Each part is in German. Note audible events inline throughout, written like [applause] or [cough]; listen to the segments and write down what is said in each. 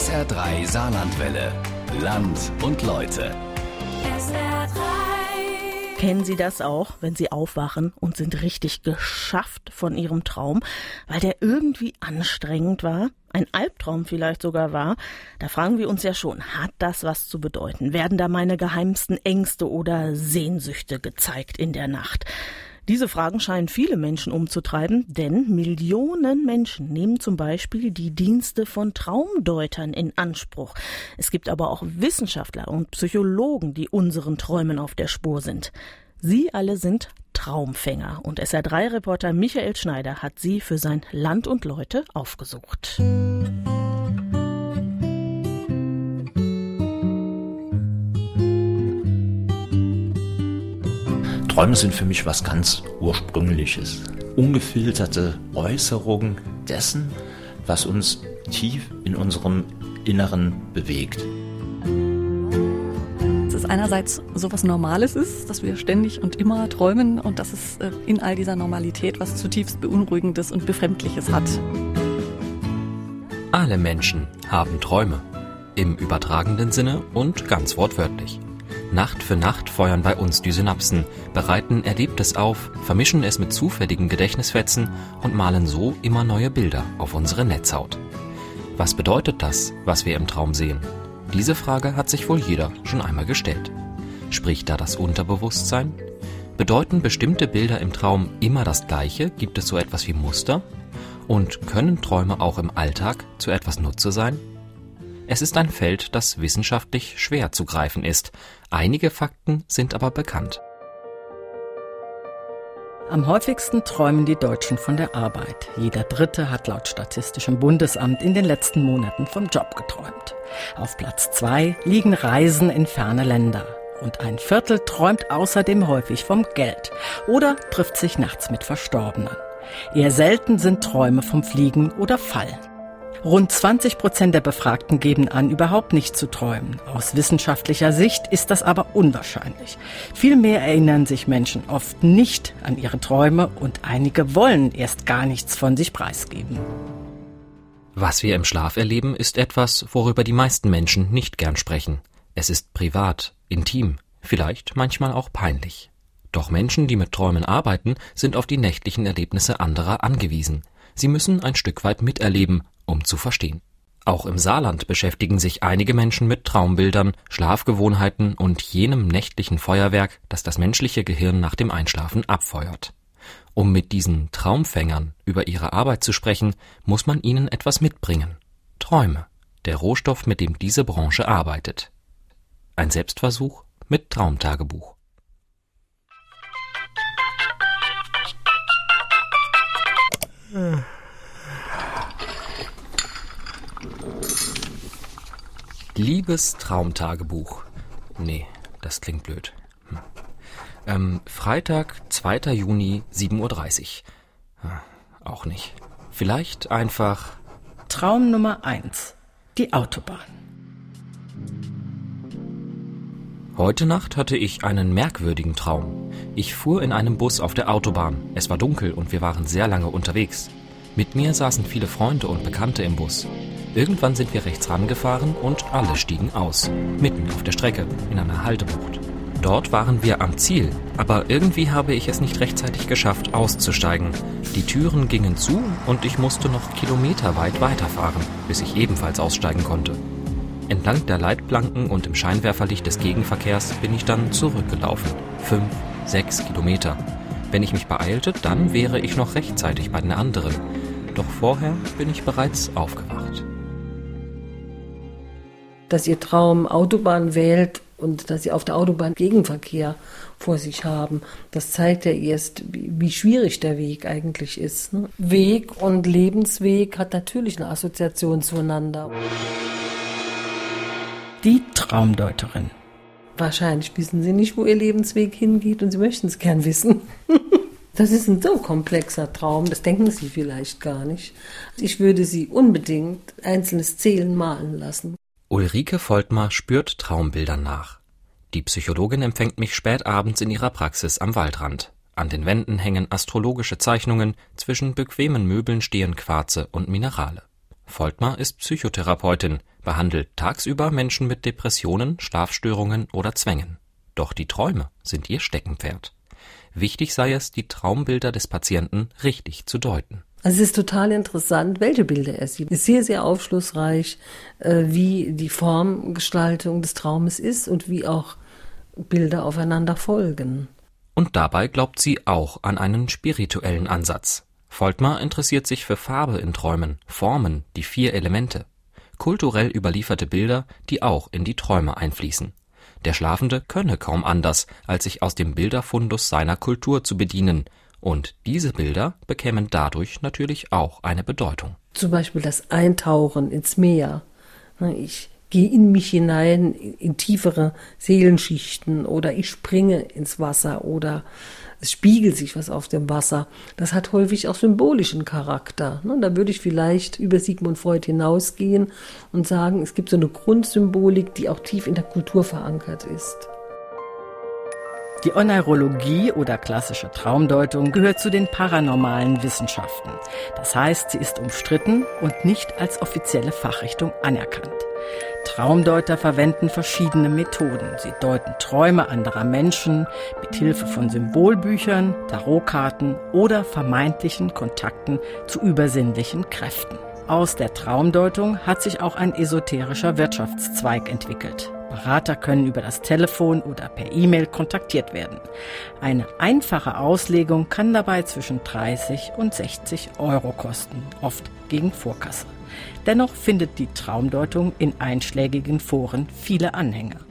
SR3 Saarlandwelle. Land und Leute. Kennen Sie das auch, wenn Sie aufwachen und sind richtig geschafft von Ihrem Traum, weil der irgendwie anstrengend war? Ein Albtraum vielleicht sogar war? Da fragen wir uns ja schon, hat das was zu bedeuten? Werden da meine geheimsten Ängste oder Sehnsüchte gezeigt in der Nacht? Diese Fragen scheinen viele Menschen umzutreiben, denn Millionen Menschen nehmen zum Beispiel die Dienste von Traumdeutern in Anspruch. Es gibt aber auch Wissenschaftler und Psychologen, die unseren Träumen auf der Spur sind. Sie alle sind Traumfänger und SR3-Reporter Michael Schneider hat sie für sein Land und Leute aufgesucht. Träume sind für mich was ganz Ursprüngliches. Ungefilterte Äußerungen dessen, was uns tief in unserem Inneren bewegt. Dass es einerseits sowas Normales ist, dass wir ständig und immer träumen und dass es äh, in all dieser Normalität was zutiefst Beunruhigendes und Befremdliches hat. Alle Menschen haben Träume. Im übertragenen Sinne und ganz wortwörtlich. Nacht für Nacht feuern bei uns die Synapsen, bereiten Erlebtes auf, vermischen es mit zufälligen Gedächtnisfetzen und malen so immer neue Bilder auf unsere Netzhaut. Was bedeutet das, was wir im Traum sehen? Diese Frage hat sich wohl jeder schon einmal gestellt. Spricht da das Unterbewusstsein? Bedeuten bestimmte Bilder im Traum immer das Gleiche? Gibt es so etwas wie Muster? Und können Träume auch im Alltag zu etwas Nutze sein? Es ist ein Feld, das wissenschaftlich schwer zu greifen ist. Einige Fakten sind aber bekannt. Am häufigsten träumen die Deutschen von der Arbeit. Jeder Dritte hat laut Statistischem Bundesamt in den letzten Monaten vom Job geträumt. Auf Platz zwei liegen Reisen in ferne Länder. Und ein Viertel träumt außerdem häufig vom Geld oder trifft sich nachts mit Verstorbenen. Eher selten sind Träume vom Fliegen oder Fallen. Rund 20 Prozent der Befragten geben an, überhaupt nicht zu träumen. Aus wissenschaftlicher Sicht ist das aber unwahrscheinlich. Vielmehr erinnern sich Menschen oft nicht an ihre Träume und einige wollen erst gar nichts von sich preisgeben. Was wir im Schlaf erleben, ist etwas, worüber die meisten Menschen nicht gern sprechen. Es ist privat, intim, vielleicht manchmal auch peinlich. Doch Menschen, die mit Träumen arbeiten, sind auf die nächtlichen Erlebnisse anderer angewiesen. Sie müssen ein Stück weit miterleben, um zu verstehen. Auch im Saarland beschäftigen sich einige Menschen mit Traumbildern, Schlafgewohnheiten und jenem nächtlichen Feuerwerk, das das menschliche Gehirn nach dem Einschlafen abfeuert. Um mit diesen Traumfängern über ihre Arbeit zu sprechen, muss man ihnen etwas mitbringen. Träume, der Rohstoff, mit dem diese Branche arbeitet. Ein Selbstversuch mit Traumtagebuch. Liebes Traumtagebuch. Nee, das klingt blöd. Hm. Ähm, Freitag, 2. Juni, 7.30 Uhr. Hm, auch nicht. Vielleicht einfach. Traum Nummer 1. Die Autobahn. Heute Nacht hatte ich einen merkwürdigen Traum. Ich fuhr in einem Bus auf der Autobahn. Es war dunkel und wir waren sehr lange unterwegs. Mit mir saßen viele Freunde und Bekannte im Bus. Irgendwann sind wir rechts rangefahren und alle stiegen aus. Mitten auf der Strecke, in einer Haltebucht. Dort waren wir am Ziel, aber irgendwie habe ich es nicht rechtzeitig geschafft, auszusteigen. Die Türen gingen zu und ich musste noch kilometerweit weiterfahren, bis ich ebenfalls aussteigen konnte. Entlang der Leitplanken und im Scheinwerferlicht des Gegenverkehrs bin ich dann zurückgelaufen. Fünf, sechs Kilometer. Wenn ich mich beeilte, dann wäre ich noch rechtzeitig bei den anderen. Doch vorher bin ich bereits aufgewacht. Dass ihr Traum Autobahn wählt und dass sie auf der Autobahn Gegenverkehr vor sich haben. Das zeigt ja erst, wie schwierig der Weg eigentlich ist. Ne? Weg und Lebensweg hat natürlich eine Assoziation zueinander. Die Traumdeuterin. Wahrscheinlich wissen sie nicht, wo ihr Lebensweg hingeht und sie möchten es gern wissen. [laughs] Das ist ein so komplexer Traum, das denken Sie vielleicht gar nicht. Ich würde Sie unbedingt einzelne Szenen malen lassen. Ulrike Voltmar spürt Traumbildern nach. Die Psychologin empfängt mich spät abends in ihrer Praxis am Waldrand. An den Wänden hängen astrologische Zeichnungen, zwischen bequemen Möbeln stehen Quarze und Minerale. Voltmar ist Psychotherapeutin. behandelt tagsüber Menschen mit Depressionen, Schlafstörungen oder Zwängen. Doch die Träume sind ihr Steckenpferd. Wichtig sei es, die Traumbilder des Patienten richtig zu deuten. Also es ist total interessant, welche Bilder er sieht. Es ist sehr, sehr aufschlussreich, äh, wie die Formgestaltung des Traumes ist und wie auch Bilder aufeinander folgen. Und dabei glaubt sie auch an einen spirituellen Ansatz. Voltmar interessiert sich für Farbe in Träumen, Formen, die vier Elemente. Kulturell überlieferte Bilder, die auch in die Träume einfließen. Der Schlafende könne kaum anders, als sich aus dem Bilderfundus seiner Kultur zu bedienen, und diese Bilder bekämen dadurch natürlich auch eine Bedeutung. Zum Beispiel das Eintauchen ins Meer. Ich gehe in mich hinein, in tiefere Seelenschichten oder ich springe ins Wasser oder es spiegelt sich was auf dem Wasser. Das hat häufig auch symbolischen Charakter. Da würde ich vielleicht über Sigmund Freud hinausgehen und sagen, es gibt so eine Grundsymbolik, die auch tief in der Kultur verankert ist. Die Oneirologie oder klassische Traumdeutung gehört zu den paranormalen Wissenschaften. Das heißt, sie ist umstritten und nicht als offizielle Fachrichtung anerkannt. Traumdeuter verwenden verschiedene Methoden. Sie deuten Träume anderer Menschen mit Hilfe von Symbolbüchern, Tarotkarten oder vermeintlichen Kontakten zu übersinnlichen Kräften. Aus der Traumdeutung hat sich auch ein esoterischer Wirtschaftszweig entwickelt. Berater können über das Telefon oder per E-Mail kontaktiert werden. Eine einfache Auslegung kann dabei zwischen 30 und 60 Euro kosten, oft gegen Vorkasse. Dennoch findet die Traumdeutung in einschlägigen Foren viele Anhänger.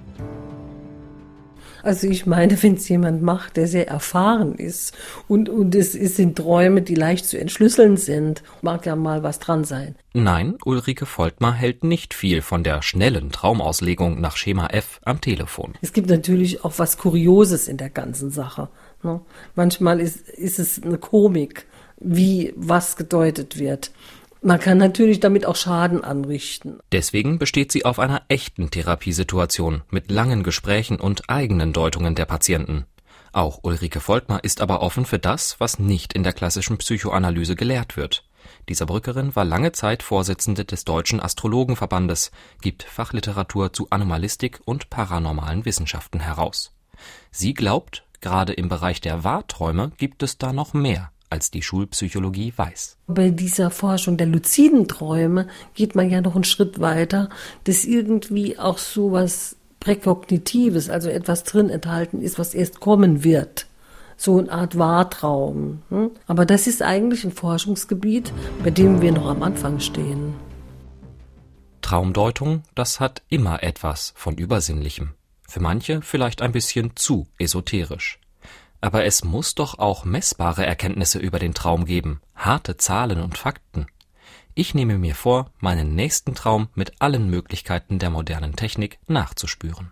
Also ich meine, wenn es jemand macht, der sehr erfahren ist und, und es, es sind Träume, die leicht zu entschlüsseln sind, mag ja mal was dran sein. Nein, Ulrike Voltmar hält nicht viel von der schnellen Traumauslegung nach Schema F am Telefon. Es gibt natürlich auch was Kurioses in der ganzen Sache. Ne? Manchmal ist, ist es eine Komik, wie was gedeutet wird. Man kann natürlich damit auch Schaden anrichten. Deswegen besteht sie auf einer echten Therapiesituation mit langen Gesprächen und eigenen Deutungen der Patienten. Auch Ulrike Voltmar ist aber offen für das, was nicht in der klassischen Psychoanalyse gelehrt wird. Die Saarbrückerin war lange Zeit Vorsitzende des Deutschen Astrologenverbandes, gibt Fachliteratur zu Anomalistik und paranormalen Wissenschaften heraus. Sie glaubt, gerade im Bereich der Wahrträume gibt es da noch mehr als die Schulpsychologie weiß. Bei dieser Forschung der luziden Träume geht man ja noch einen Schritt weiter, dass irgendwie auch so was Präkognitives, also etwas drin enthalten ist, was erst kommen wird. So eine Art Wahrtraum. Hm? Aber das ist eigentlich ein Forschungsgebiet, bei dem wir noch am Anfang stehen. Traumdeutung, das hat immer etwas von Übersinnlichem. Für manche vielleicht ein bisschen zu esoterisch. Aber es muss doch auch messbare Erkenntnisse über den Traum geben, harte Zahlen und Fakten. Ich nehme mir vor, meinen nächsten Traum mit allen Möglichkeiten der modernen Technik nachzuspüren.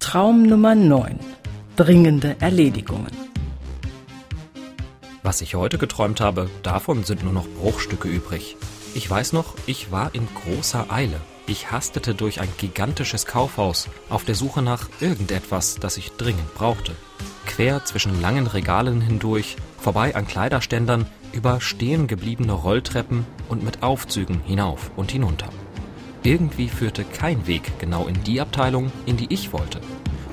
Traum Nummer 9. Dringende Erledigungen. Was ich heute geträumt habe, davon sind nur noch Bruchstücke übrig. Ich weiß noch, ich war in großer Eile. Ich hastete durch ein gigantisches Kaufhaus auf der Suche nach irgendetwas, das ich dringend brauchte. Quer zwischen langen Regalen hindurch, vorbei an Kleiderständern, über stehen gebliebene Rolltreppen und mit Aufzügen hinauf und hinunter. Irgendwie führte kein Weg genau in die Abteilung, in die ich wollte.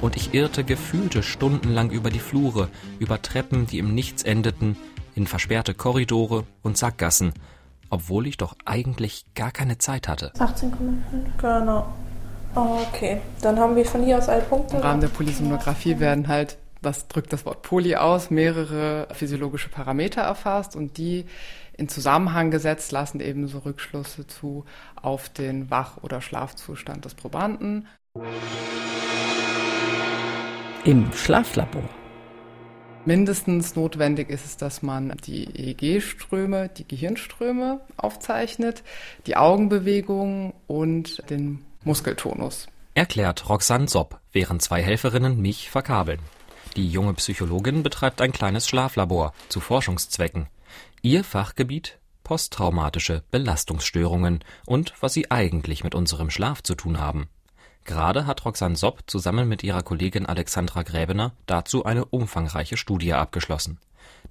Und ich irrte gefühlte stundenlang über die Flure, über Treppen, die im Nichts endeten, in versperrte Korridore und Sackgassen, obwohl ich doch eigentlich gar keine Zeit hatte. 18,5, genau. Okay, dann haben wir von hier aus alle Punkte. Im Rahmen der Polysomnographie werden halt, das drückt das Wort Poly aus, mehrere physiologische Parameter erfasst und die in Zusammenhang gesetzt lassen eben so Rückschlüsse zu auf den Wach- oder Schlafzustand des Probanden. Im Schlaflabor Mindestens notwendig ist es, dass man die EEG-Ströme, die Gehirnströme aufzeichnet, die Augenbewegungen und den Muskeltonus. Erklärt Roxanne Sopp, während zwei Helferinnen mich verkabeln. Die junge Psychologin betreibt ein kleines Schlaflabor zu Forschungszwecken. Ihr Fachgebiet posttraumatische Belastungsstörungen und was sie eigentlich mit unserem Schlaf zu tun haben. Gerade hat Roxanne Sopp zusammen mit ihrer Kollegin Alexandra Gräbener dazu eine umfangreiche Studie abgeschlossen.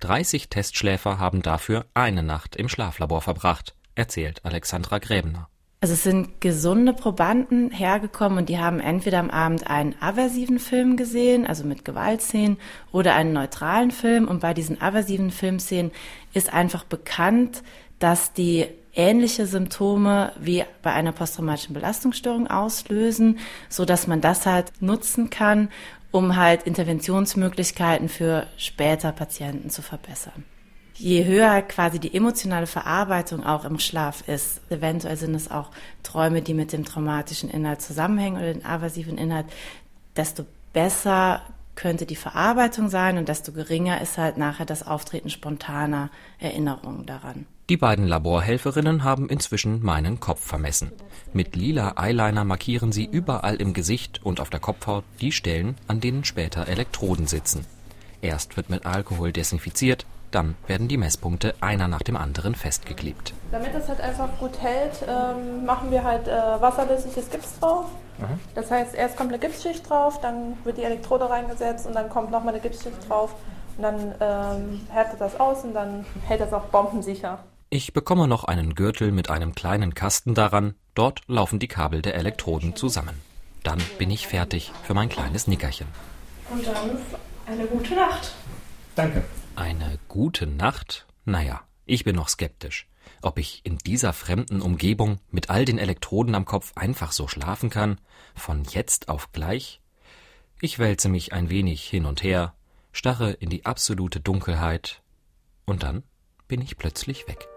30 Testschläfer haben dafür eine Nacht im Schlaflabor verbracht, erzählt Alexandra Gräbner. Also es sind gesunde Probanden hergekommen und die haben entweder am Abend einen aversiven Film gesehen, also mit Gewaltszenen, oder einen neutralen Film. Und bei diesen aversiven Filmszenen ist einfach bekannt, dass die ähnliche Symptome wie bei einer posttraumatischen Belastungsstörung auslösen, so dass man das halt nutzen kann, um halt Interventionsmöglichkeiten für später Patienten zu verbessern. Je höher quasi die emotionale Verarbeitung auch im Schlaf ist, eventuell sind es auch Träume, die mit dem traumatischen Inhalt zusammenhängen oder den aversiven Inhalt, desto besser könnte die Verarbeitung sein und desto geringer ist halt nachher das Auftreten spontaner Erinnerungen daran. Die beiden Laborhelferinnen haben inzwischen meinen Kopf vermessen. Mit lila Eyeliner markieren sie überall im Gesicht und auf der Kopfhaut die Stellen, an denen später Elektroden sitzen. Erst wird mit Alkohol desinfiziert, dann werden die Messpunkte einer nach dem anderen festgeklebt. Damit es halt einfach gut hält, ähm, machen wir halt äh, wasserlösliches Gips drauf. Mhm. Das heißt, erst kommt eine Gipsschicht drauf, dann wird die Elektrode reingesetzt und dann kommt nochmal eine Gipsschicht drauf. Und dann ähm, härtet das aus und dann hält das auch bombensicher. Ich bekomme noch einen Gürtel mit einem kleinen Kasten daran. Dort laufen die Kabel der Elektroden zusammen. Dann bin ich fertig für mein kleines Nickerchen. Und dann eine gute Nacht. Danke. Eine gute Nacht? Naja, ich bin noch skeptisch. Ob ich in dieser fremden Umgebung mit all den Elektroden am Kopf einfach so schlafen kann, von jetzt auf gleich? Ich wälze mich ein wenig hin und her, starre in die absolute Dunkelheit, und dann bin ich plötzlich weg.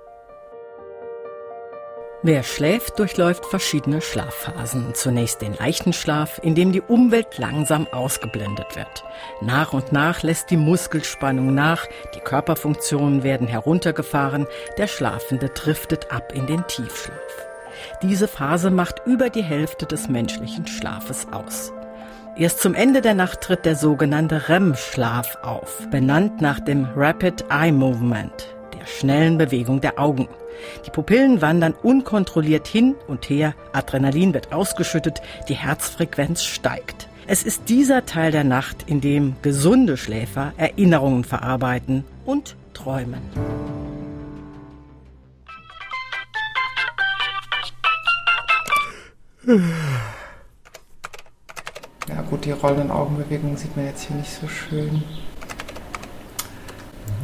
Wer schläft, durchläuft verschiedene Schlafphasen. Zunächst den leichten Schlaf, in dem die Umwelt langsam ausgeblendet wird. Nach und nach lässt die Muskelspannung nach, die Körperfunktionen werden heruntergefahren, der Schlafende driftet ab in den Tiefschlaf. Diese Phase macht über die Hälfte des menschlichen Schlafes aus. Erst zum Ende der Nacht tritt der sogenannte REM-Schlaf auf, benannt nach dem Rapid Eye Movement, der schnellen Bewegung der Augen. Die Pupillen wandern unkontrolliert hin und her, Adrenalin wird ausgeschüttet, die Herzfrequenz steigt. Es ist dieser Teil der Nacht, in dem gesunde Schläfer Erinnerungen verarbeiten und träumen. Ja gut, die rollenden Augenbewegungen sieht man jetzt hier nicht so schön.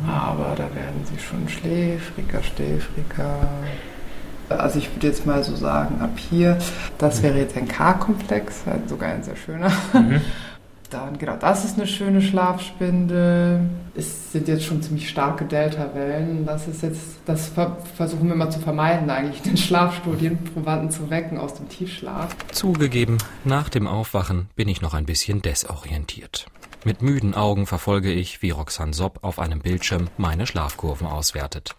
Aber da werden sie schon schläfriger, schläfriger. Also ich würde jetzt mal so sagen, ab hier, das wäre jetzt ein K-Komplex, halt sogar ein sehr schöner. Mhm. [laughs] Dann, genau, das ist eine schöne Schlafspindel. Es sind jetzt schon ziemlich starke Delta-Wellen. Das ist jetzt, das versuchen wir immer zu vermeiden, eigentlich den Schlafstudien Probanden zu wecken aus dem Tiefschlaf. Zugegeben, nach dem Aufwachen bin ich noch ein bisschen desorientiert. Mit müden Augen verfolge ich, wie Roxanne Sopp auf einem Bildschirm meine Schlafkurven auswertet.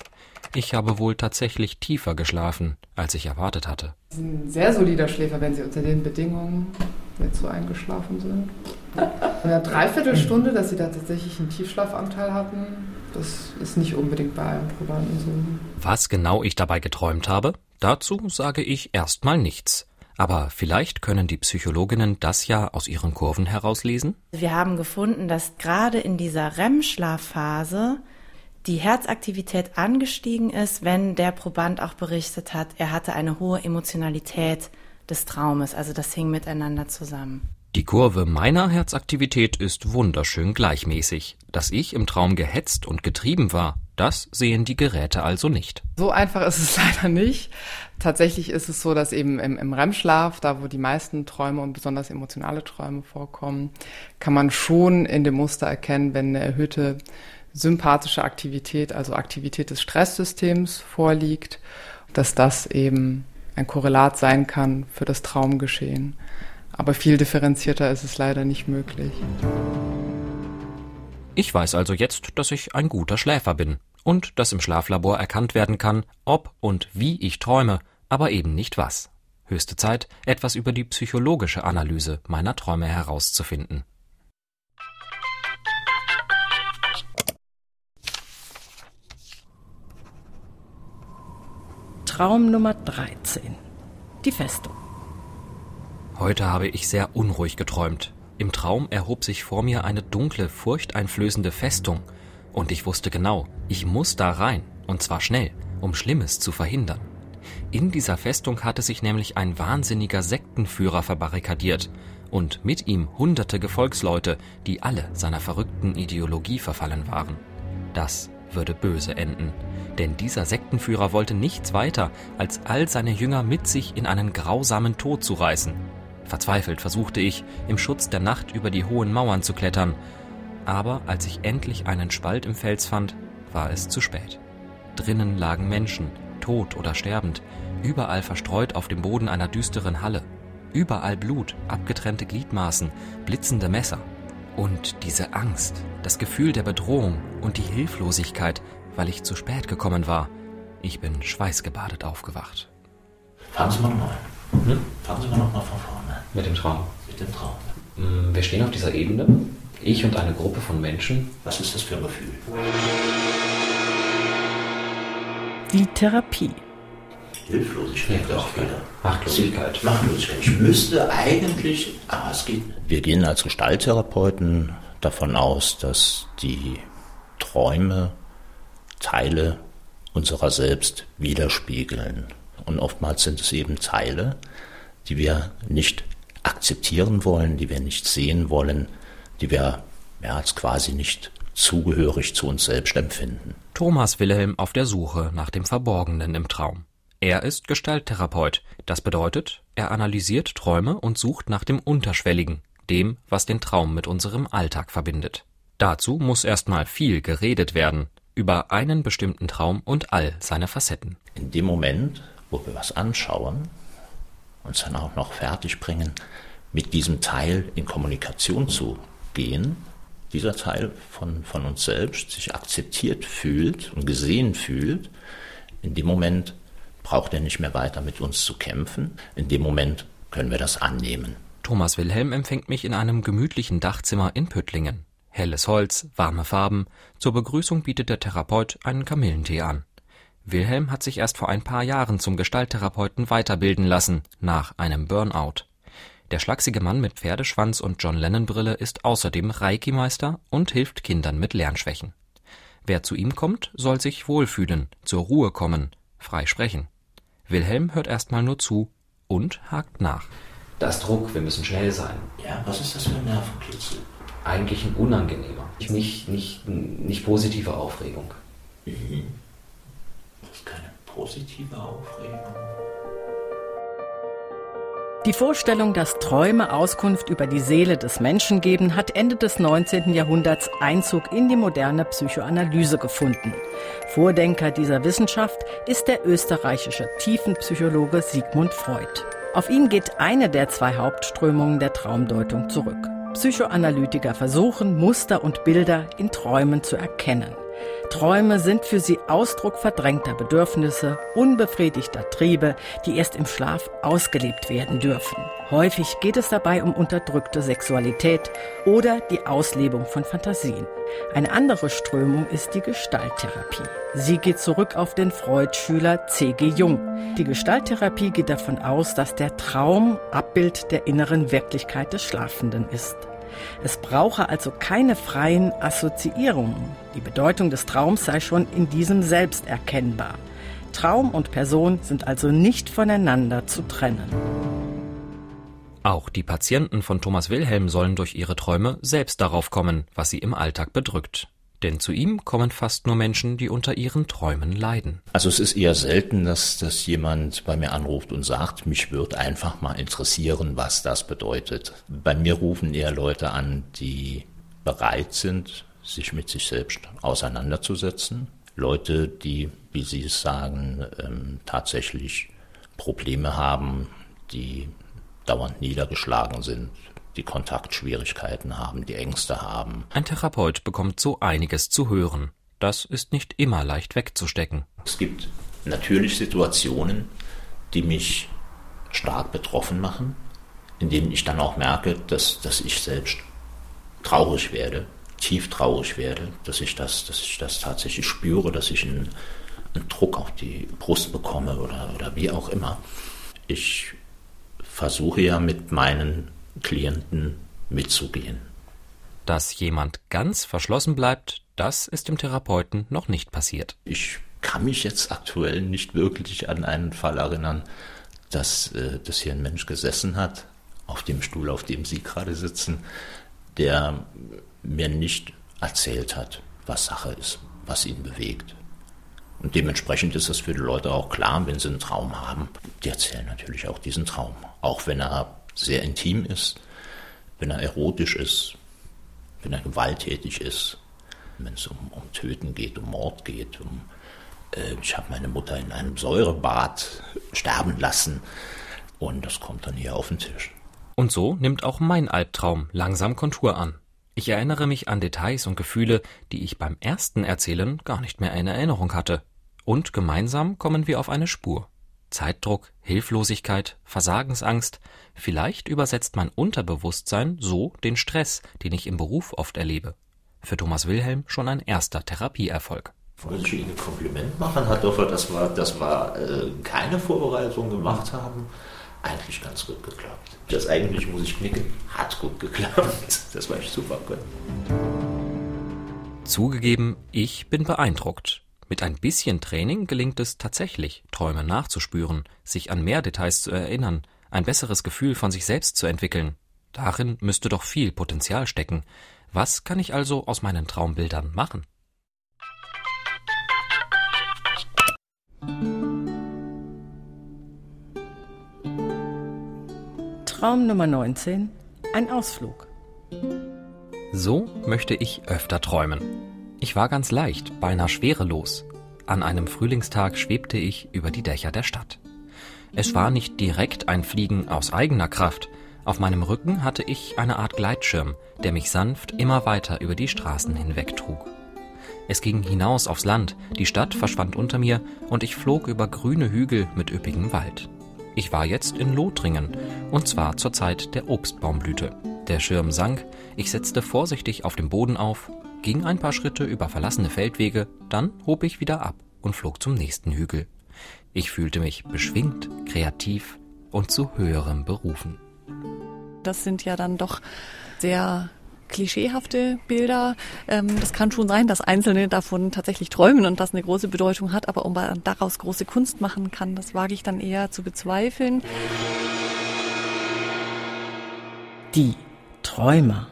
Ich habe wohl tatsächlich tiefer geschlafen, als ich erwartet hatte. Sie sind ein sehr solider Schläfer, wenn Sie unter den Bedingungen jetzt so eingeschlafen sind. [laughs] In einer Dreiviertelstunde, dass Sie da tatsächlich einen Tiefschlafanteil hatten, das ist nicht unbedingt bei allen Probanden so. Was genau ich dabei geträumt habe, dazu sage ich erstmal nichts. Aber vielleicht können die Psychologinnen das ja aus ihren Kurven herauslesen? Wir haben gefunden, dass gerade in dieser REM-Schlafphase die Herzaktivität angestiegen ist, wenn der Proband auch berichtet hat, er hatte eine hohe Emotionalität des Traumes. Also das hing miteinander zusammen. Die Kurve meiner Herzaktivität ist wunderschön gleichmäßig. Dass ich im Traum gehetzt und getrieben war, das sehen die Geräte also nicht. So einfach ist es [laughs] leider nicht. Tatsächlich ist es so, dass eben im, im REM-Schlaf, da wo die meisten Träume und besonders emotionale Träume vorkommen, kann man schon in dem Muster erkennen, wenn eine erhöhte sympathische Aktivität, also Aktivität des Stresssystems vorliegt, dass das eben ein Korrelat sein kann für das Traumgeschehen. Aber viel differenzierter ist es leider nicht möglich. Ich weiß also jetzt, dass ich ein guter Schläfer bin und dass im Schlaflabor erkannt werden kann, ob und wie ich träume, aber eben nicht was. Höchste Zeit, etwas über die psychologische Analyse meiner Träume herauszufinden. Traum Nummer 13. Die Festung. Heute habe ich sehr unruhig geträumt. Im Traum erhob sich vor mir eine dunkle, furchteinflößende Festung, Und ich wusste genau, ich muss da rein, und zwar schnell, um Schlimmes zu verhindern. In dieser Festung hatte sich nämlich ein wahnsinniger Sektenführer verbarrikadiert und mit ihm hunderte Gefolgsleute, die alle seiner verrückten Ideologie verfallen waren. Das würde böse enden, denn dieser Sektenführer wollte nichts weiter, als all seine Jünger mit sich in einen grausamen Tod zu reißen. Verzweifelt versuchte ich, im Schutz der Nacht über die hohen Mauern zu klettern, aber als ich endlich einen Spalt im Fels fand, war es zu spät. Drinnen lagen Menschen, tot oder sterbend, überall verstreut auf dem Boden einer düsteren Halle. Überall Blut, abgetrennte Gliedmaßen, blitzende Messer. Und diese Angst, das Gefühl der Bedrohung und die Hilflosigkeit, weil ich zu spät gekommen war. Ich bin schweißgebadet aufgewacht. Fahren Sie mal nochmal. Hm? Fahren Sie mal nochmal von vorne. Mit dem Traum. Mit dem Traum. Mm, wir stehen auf dieser Ebene, ich und eine Gruppe von Menschen. Was ist das für ein Gefühl? Die Therapie. Hilflosigkeit Ja, auch wieder. Machtlosigkeit. Machtlosigkeit. Ich müsste eigentlich, aber es geht nicht. Wir gehen als Gestalttherapeuten davon aus, dass die Träume Teile unserer selbst widerspiegeln. Und oftmals sind es eben Teile, die wir nicht akzeptieren wollen, die wir nicht sehen wollen, die wir ja, als quasi nicht zugehörig zu uns selbst empfinden. Thomas Wilhelm auf der Suche nach dem Verborgenen im Traum. Er ist Gestalttherapeut. Das bedeutet, er analysiert Träume und sucht nach dem Unterschwelligen, dem, was den Traum mit unserem Alltag verbindet. Dazu muss erstmal viel geredet werden über einen bestimmten Traum und all seine Facetten. In dem Moment, wo wir was anschauen, uns dann auch noch fertig bringen, mit diesem Teil in Kommunikation zu gehen, dieser Teil von, von uns selbst sich akzeptiert fühlt und gesehen fühlt, in dem Moment braucht er nicht mehr weiter mit uns zu kämpfen. In dem Moment können wir das annehmen. Thomas Wilhelm empfängt mich in einem gemütlichen Dachzimmer in Püttlingen. Helles Holz, warme Farben. Zur Begrüßung bietet der Therapeut einen Kamillentee an. Wilhelm hat sich erst vor ein paar Jahren zum Gestalttherapeuten weiterbilden lassen, nach einem Burnout. Der schlachsige Mann mit Pferdeschwanz und John Lennon Brille ist außerdem Reiki-Meister und hilft Kindern mit Lernschwächen. Wer zu ihm kommt, soll sich wohlfühlen, zur Ruhe kommen, frei sprechen. Wilhelm hört erstmal nur zu und hakt nach. Da ist Druck, wir müssen schnell sein. Ja, was ist das für ein Nervenkitzel? Eigentlich ein unangenehmer, nicht, nicht, nicht positive Aufregung. Mhm. Das ist keine positive Aufregung. Die Vorstellung, dass Träume Auskunft über die Seele des Menschen geben, hat Ende des 19. Jahrhunderts Einzug in die moderne Psychoanalyse gefunden. Vordenker dieser Wissenschaft ist der österreichische Tiefenpsychologe Sigmund Freud. Auf ihn geht eine der zwei Hauptströmungen der Traumdeutung zurück. Psychoanalytiker versuchen, Muster und Bilder in Träumen zu erkennen. Träume sind für sie Ausdruck verdrängter Bedürfnisse, unbefriedigter Triebe, die erst im Schlaf ausgelebt werden dürfen. Häufig geht es dabei um unterdrückte Sexualität oder die Auslebung von Fantasien. Eine andere Strömung ist die Gestalttherapie. Sie geht zurück auf den Freud-Schüler C.G. Jung. Die Gestalttherapie geht davon aus, dass der Traum Abbild der inneren Wirklichkeit des Schlafenden ist. Es brauche also keine freien Assoziierungen. Die Bedeutung des Traums sei schon in diesem selbst erkennbar. Traum und Person sind also nicht voneinander zu trennen. Auch die Patienten von Thomas Wilhelm sollen durch ihre Träume selbst darauf kommen, was sie im Alltag bedrückt. Denn zu ihm kommen fast nur Menschen, die unter ihren Träumen leiden. Also es ist eher selten, dass, dass jemand bei mir anruft und sagt, mich würde einfach mal interessieren, was das bedeutet. Bei mir rufen eher Leute an, die bereit sind, sich mit sich selbst auseinanderzusetzen. Leute, die, wie Sie es sagen, ähm, tatsächlich Probleme haben, die dauernd niedergeschlagen sind, die Kontaktschwierigkeiten haben, die Ängste haben. Ein Therapeut bekommt so einiges zu hören. Das ist nicht immer leicht wegzustecken. Es gibt natürlich Situationen, die mich stark betroffen machen, in denen ich dann auch merke, dass, dass ich selbst traurig werde, tief traurig werde, dass ich das, dass ich das tatsächlich spüre, dass ich einen, einen Druck auf die Brust bekomme oder, oder wie auch immer. Ich versuche ja mit meinen Klienten mitzugehen. Dass jemand ganz verschlossen bleibt, Das ist dem Therapeuten noch nicht passiert. Ich kann mich jetzt aktuell nicht wirklich an einen Fall erinnern, dass, äh, dass hier ein Mensch gesessen hat, auf dem Stuhl, auf dem Sie gerade sitzen, der mir nicht erzählt hat, was Sache ist, was ihn bewegt. Und dementsprechend ist es für die Leute auch klar, wenn sie einen Traum haben, die erzählen natürlich auch diesen Traum. Auch wenn er sehr intim ist, wenn er erotisch ist, wenn er gewalttätig ist, wenn es um, um Töten geht, um Mord geht, um äh, ich habe meine Mutter in einem Säurebad sterben lassen und das kommt dann hier auf den Tisch. Und so nimmt auch mein Albtraum langsam Kontur an. Ich erinnere mich an Details und Gefühle, die ich beim ersten Erzählen gar nicht mehr in Erinnerung hatte. Und gemeinsam kommen wir auf eine Spur. Zeitdruck, Hilflosigkeit, Versagensangst, vielleicht übersetzt mein Unterbewusstsein so den Stress, den ich im Beruf oft erlebe. Für Thomas Wilhelm schon ein erster Therapieerfolg. Wollte ich Ihnen ein Kompliment machen, Herr Doffer, dass wir, dass wir äh, keine Vorbereitung gemacht haben eigentlich ganz gut geklappt. Das eigentlich muss ich knicken, hat gut geklappt. [laughs] Das war echt super gut. Zugegeben, ich bin beeindruckt. Mit ein bisschen Training gelingt es tatsächlich, Träume nachzuspüren, sich an mehr Details zu erinnern, ein besseres Gefühl von sich selbst zu entwickeln. Darin müsste doch viel Potenzial stecken. Was kann ich also aus meinen Traumbildern machen? Traum Nummer 19. Ein Ausflug. So möchte ich öfter träumen. Ich war ganz leicht, beinahe schwerelos. An einem Frühlingstag schwebte ich über die Dächer der Stadt. Es war nicht direkt ein Fliegen aus eigener Kraft. Auf meinem Rücken hatte ich eine Art Gleitschirm, der mich sanft immer weiter über die Straßen hinweg trug. Es ging hinaus aufs Land, die Stadt verschwand unter mir und ich flog über grüne Hügel mit üppigem Wald. Ich war jetzt in Lothringen, und zwar zur Zeit der Obstbaumblüte. Der Schirm sank, ich setzte vorsichtig auf dem Boden auf, ging ein paar Schritte über verlassene Feldwege, dann hob ich wieder ab und flog zum nächsten Hügel. Ich fühlte mich beschwingt, kreativ und zu höherem berufen. Das sind ja dann doch sehr klischeehafte Bilder. Ähm, das kann schon sein, dass Einzelne davon tatsächlich träumen und das eine große Bedeutung hat, aber ob man daraus große Kunst machen kann, das wage ich dann eher zu bezweifeln. Die Träumer.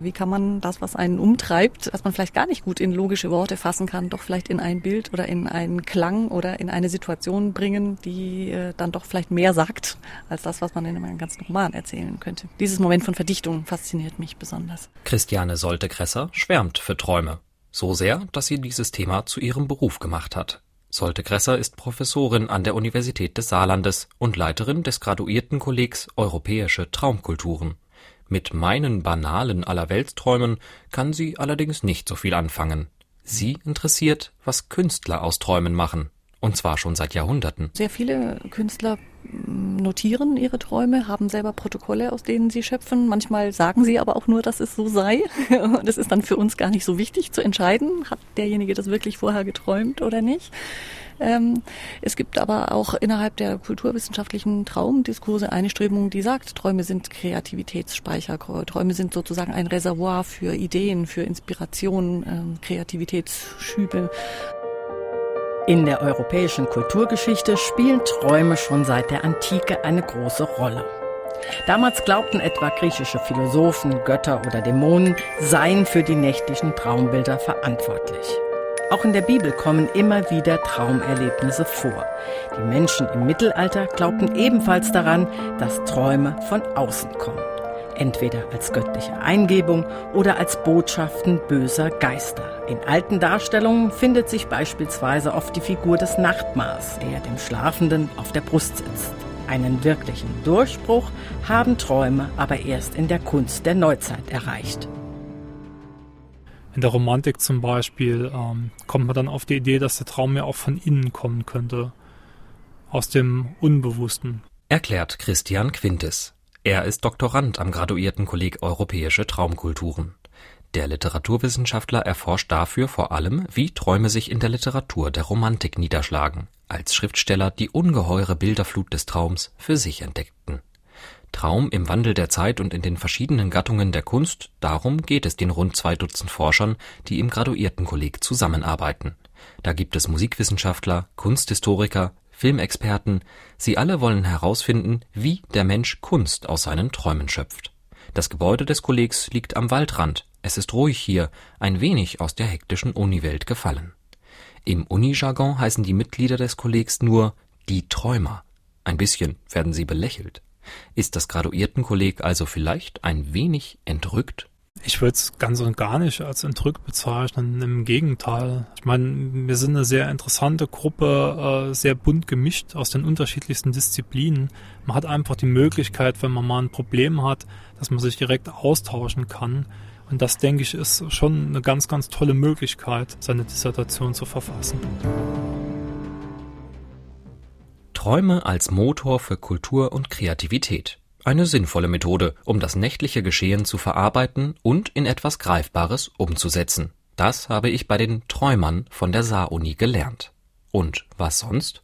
Wie kann man das, was einen umtreibt, was man vielleicht gar nicht gut in logische Worte fassen kann, doch vielleicht in ein Bild oder in einen Klang oder in eine Situation bringen, die äh, dann doch vielleicht mehr sagt, als das, was man in einem ganzen Roman erzählen könnte. Dieses Moment von Verdichtung fasziniert mich besonders. Christiane Solte-Gresser schwärmt für Träume. So sehr, dass sie dieses Thema zu ihrem Beruf gemacht hat. Solte Gresser ist Professorin an der Universität des Saarlandes und Leiterin des Graduiertenkollegs Europäische Traumkulturen. Mit meinen banalen Allerweltsträumen kann sie allerdings nicht so viel anfangen. Sie interessiert, was Künstler aus Träumen machen. Und zwar schon seit Jahrhunderten. Sehr viele Künstler mm, notieren ihre Träume, haben selber Protokolle, aus denen sie schöpfen. Manchmal sagen sie aber auch nur, dass es so sei. [laughs] Das ist dann für uns gar nicht so wichtig zu entscheiden, hat derjenige das wirklich vorher geträumt oder nicht. Ähm, es gibt aber auch innerhalb der kulturwissenschaftlichen Traumdiskurse eine Strömung, die sagt, Träume sind Kreativitätsspeicher, Träume sind sozusagen ein Reservoir für Ideen, für Inspiration, ähm, Kreativitätsschübe. In der europäischen Kulturgeschichte spielen Träume schon seit der Antike eine große Rolle. Damals glaubten etwa griechische Philosophen, Götter oder Dämonen seien für die nächtlichen Traumbilder verantwortlich. Auch in der Bibel kommen immer wieder Traumerlebnisse vor. Die Menschen im Mittelalter glaubten ebenfalls daran, dass Träume von außen kommen. Entweder als göttliche Eingebung oder als Botschaften böser Geister. In alten Darstellungen findet sich beispielsweise oft die Figur des Nachtmars, der dem Schlafenden auf der Brust sitzt. Einen wirklichen Durchbruch haben Träume aber erst in der Kunst der Neuzeit erreicht. In der Romantik zum Beispiel ähm, kommt man dann auf die Idee, dass der Traum ja auch von innen kommen könnte. Aus dem Unbewussten. Erklärt Christian Quintes. Er ist Doktorand am Graduiertenkolleg Europäische Traumkulturen. Der Literaturwissenschaftler erforscht dafür vor allem, wie Träume sich in der Literatur der Romantik niederschlagen, als Schriftsteller die ungeheure Bilderflut des Traums für sich entdeckten. Traum im Wandel der Zeit und in den verschiedenen Gattungen der Kunst, darum geht es den rund zwei Dutzend Forschern, die im Graduiertenkolleg zusammenarbeiten. Da gibt es Musikwissenschaftler, Kunsthistoriker, Filmexperten, sie alle wollen herausfinden, wie der Mensch Kunst aus seinen Träumen schöpft. Das Gebäude des Kollegs liegt am Waldrand, es ist ruhig hier, ein wenig aus der hektischen Uniwelt gefallen. Im Unijargon heißen die Mitglieder des Kollegs nur die Träumer. Ein bisschen werden sie belächelt. Ist das Graduiertenkolleg also vielleicht ein wenig entrückt? Ich würde es ganz und gar nicht als entrückt bezeichnen. Im Gegenteil. Ich meine, wir sind eine sehr interessante Gruppe, äh, sehr bunt gemischt aus den unterschiedlichsten Disziplinen. Man hat einfach die Möglichkeit, wenn man mal ein Problem hat, dass man sich direkt austauschen kann. Und das, denke ich, ist schon eine ganz, ganz tolle Möglichkeit, seine Dissertation zu verfassen. Träume als Motor für Kultur und Kreativität. Eine sinnvolle Methode, um das nächtliche Geschehen zu verarbeiten und in etwas Greifbares umzusetzen. Das habe ich bei den Träumern von der Saar-Uni gelernt. Und was sonst?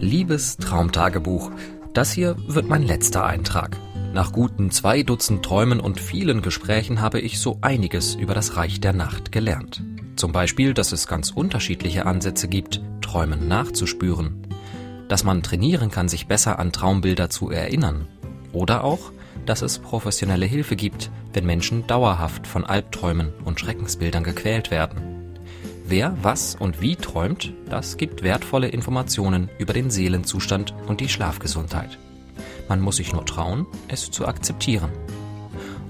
Liebes Traumtagebuch, das hier wird mein letzter Eintrag. Nach guten zwei Dutzend Träumen und vielen Gesprächen habe ich so einiges über das Reich der Nacht gelernt. Zum Beispiel, dass es ganz unterschiedliche Ansätze gibt, Träumen nachzuspüren. Dass man trainieren kann, sich besser an Traumbilder zu erinnern. Oder auch, dass es professionelle Hilfe gibt, wenn Menschen dauerhaft von Albträumen und Schreckensbildern gequält werden. Wer was und wie träumt, das gibt wertvolle Informationen über den Seelenzustand und die Schlafgesundheit. Man muss sich nur trauen, es zu akzeptieren.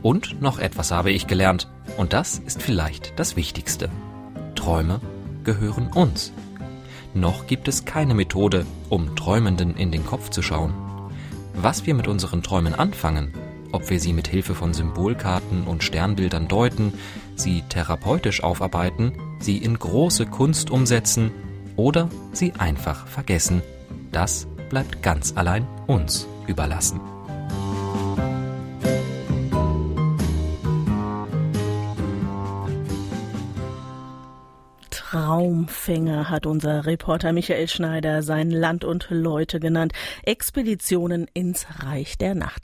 Und noch etwas habe ich gelernt, und das ist vielleicht das Wichtigste. Träume gehören uns. Noch gibt es keine Methode, um Träumenden in den Kopf zu schauen. Was wir mit unseren Träumen anfangen, ob wir sie mit Hilfe von Symbolkarten und Sternbildern deuten, sie therapeutisch aufarbeiten, sie in große Kunst umsetzen oder sie einfach vergessen, das bleibt ganz allein uns überlassen. Traumfänger hat unser Reporter Michael Schneider sein Land und Leute genannt. Expeditionen ins Reich der Nacht.